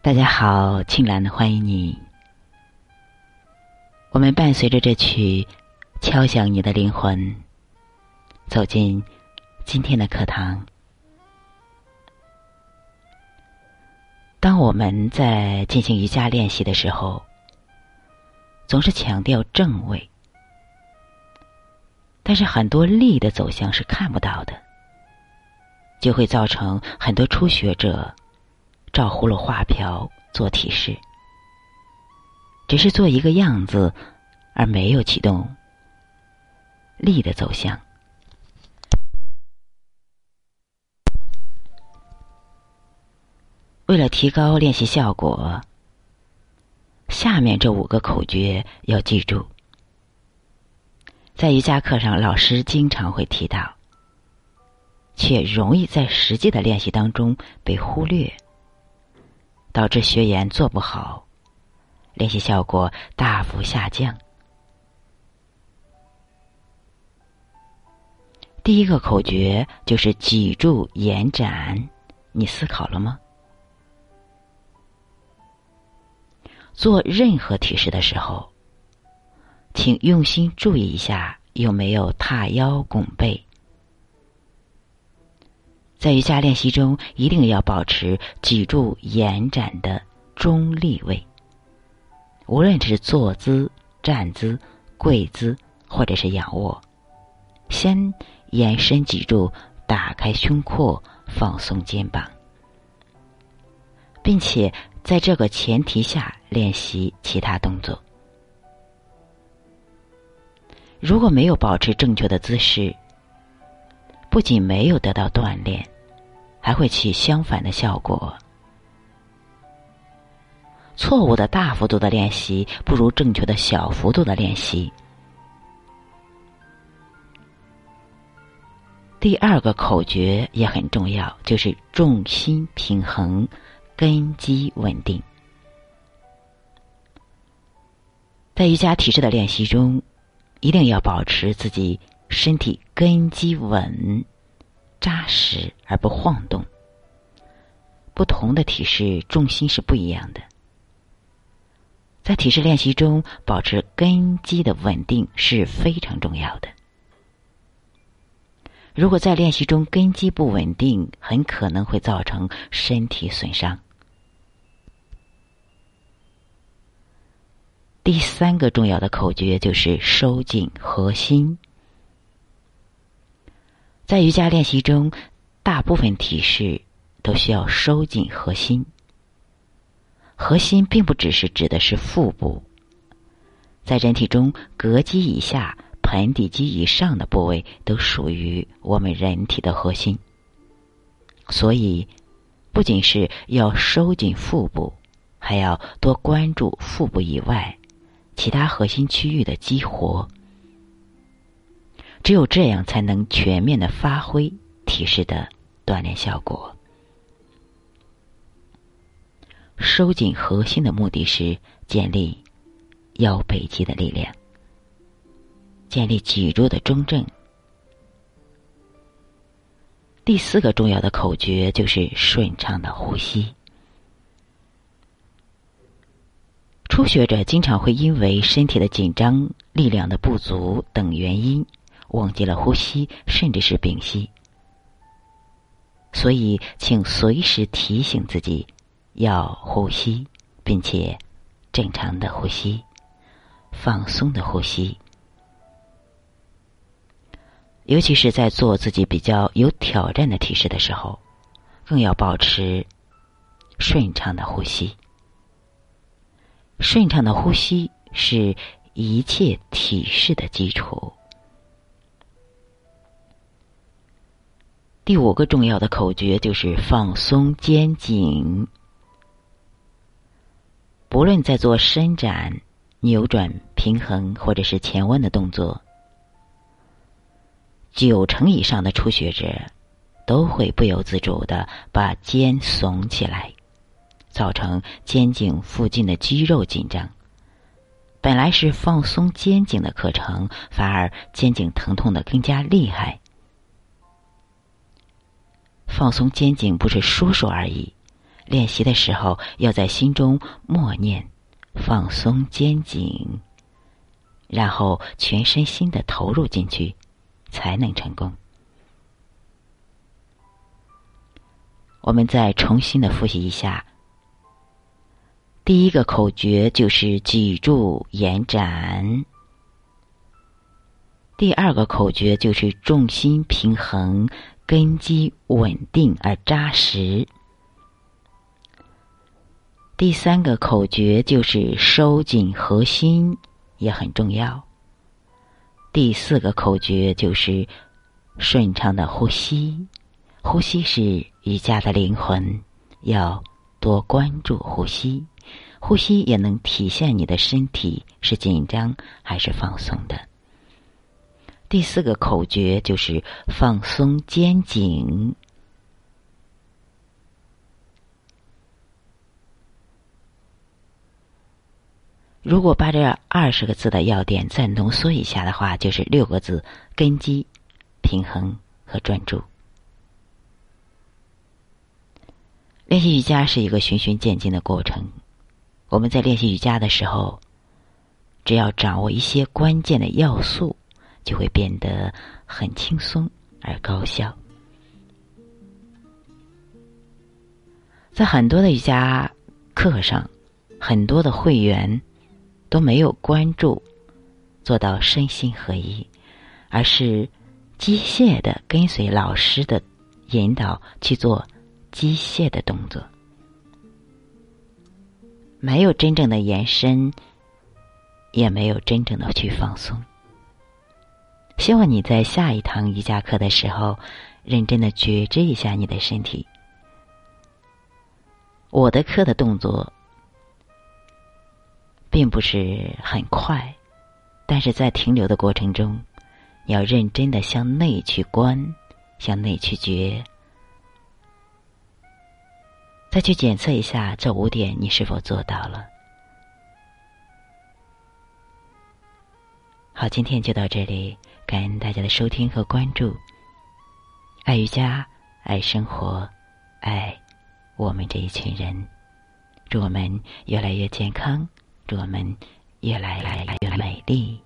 大家好，青兰欢迎你。我们伴随着这曲敲响你的灵魂，走进今天的课堂。当我们在进行瑜伽练习的时候，总是强调正位，但是很多力的走向是看不到的，就会造成很多初学者照葫芦画瓢做体式，只是做一个样子，而没有启动力的走向。为了提高练习效果，下面这五个口诀要记住。在瑜伽课上，老师经常会提到，却容易在实际的练习当中被忽略，导致学员做不好，练习效果大幅下降。第一个口诀就是脊柱延展，你思考了吗？做任何体式的时候，请用心注意一下有没有塌腰拱背。在瑜伽练习中，一定要保持脊柱延展的中立位。无论是坐姿、站姿、跪姿，或者是仰卧，先延伸脊柱，打开胸廓，放松肩膀，并且。在这个前提下练习其他动作，如果没有保持正确的姿势，不仅没有得到锻炼，还会起相反的效果。错误的大幅度的练习不如正确的小幅度的练习。第二个口诀也很重要，就是重心平衡。根基稳定，在瑜伽体式的练习中，一定要保持自己身体根基稳、扎实而不晃动。不同的体式重心是不一样的，在体式练习中保持根基的稳定是非常重要的。如果在练习中根基不稳定，很可能会造成身体损伤。第三个重要的口诀就是收紧核心。在瑜伽练习中，大部分体式都需要收紧核心。核心并不只是指的是腹部，在人体中，膈肌以下、盆底肌以上的部位都属于我们人体的核心。所以，不仅是要收紧腹部，还要多关注腹部以外。其他核心区域的激活，只有这样才能全面的发挥体式的锻炼效果。收紧核心的目的是建立腰背肌的力量，建立脊柱的中正。第四个重要的口诀就是顺畅的呼吸。初学者经常会因为身体的紧张、力量的不足等原因，忘记了呼吸，甚至是屏息。所以，请随时提醒自己要呼吸，并且正常的呼吸、放松的呼吸。尤其是在做自己比较有挑战的体式的时候，更要保持顺畅的呼吸。顺畅的呼吸是一切体式的基础。第五个重要的口诀就是放松肩颈。不论在做伸展、扭转、平衡或者是前弯的动作，九成以上的初学者都会不由自主的把肩耸起来。造成肩颈附近的肌肉紧张。本来是放松肩颈的课程，反而肩颈疼痛的更加厉害。放松肩颈不是说说而已，练习的时候，要在心中默念，放松肩颈，然后全身心的投入进去，才能成功。我们再重新的复习一下。第一个口诀就是脊柱延展，第二个口诀就是重心平衡，根基稳定而扎实。第三个口诀就是收紧核心，也很重要。第四个口诀就是顺畅的呼吸，呼吸是瑜伽的灵魂，要多关注呼吸，呼吸也能体现你的身体是紧张还是放松的。第四个口诀就是放松肩颈。如果把这二十个字的要点再浓缩一下的话，就是六个字：根基、平衡和专注。练习瑜伽是一个循序渐进的过程。我们在练习瑜伽的时候，只要掌握一些关键的要素，就会变得很轻松而高效。在很多的瑜伽课上，很多的会员。都没有关注，做到身心合一，而是机械的跟随老师的引导去做机械的动作，没有真正的延伸，也没有真正的去放松。希望你在下一堂瑜伽课的时候，认真的觉知一下你的身体。我的课的动作。并不是很快，但是在停留的过程中，要认真的向内去观，向内去觉，再去检测一下这五点你是否做到了。好，今天就到这里，感恩大家的收听和关注。爱瑜伽，爱生活，爱我们这一群人，祝我们越来越健康。祝我们越来越美丽。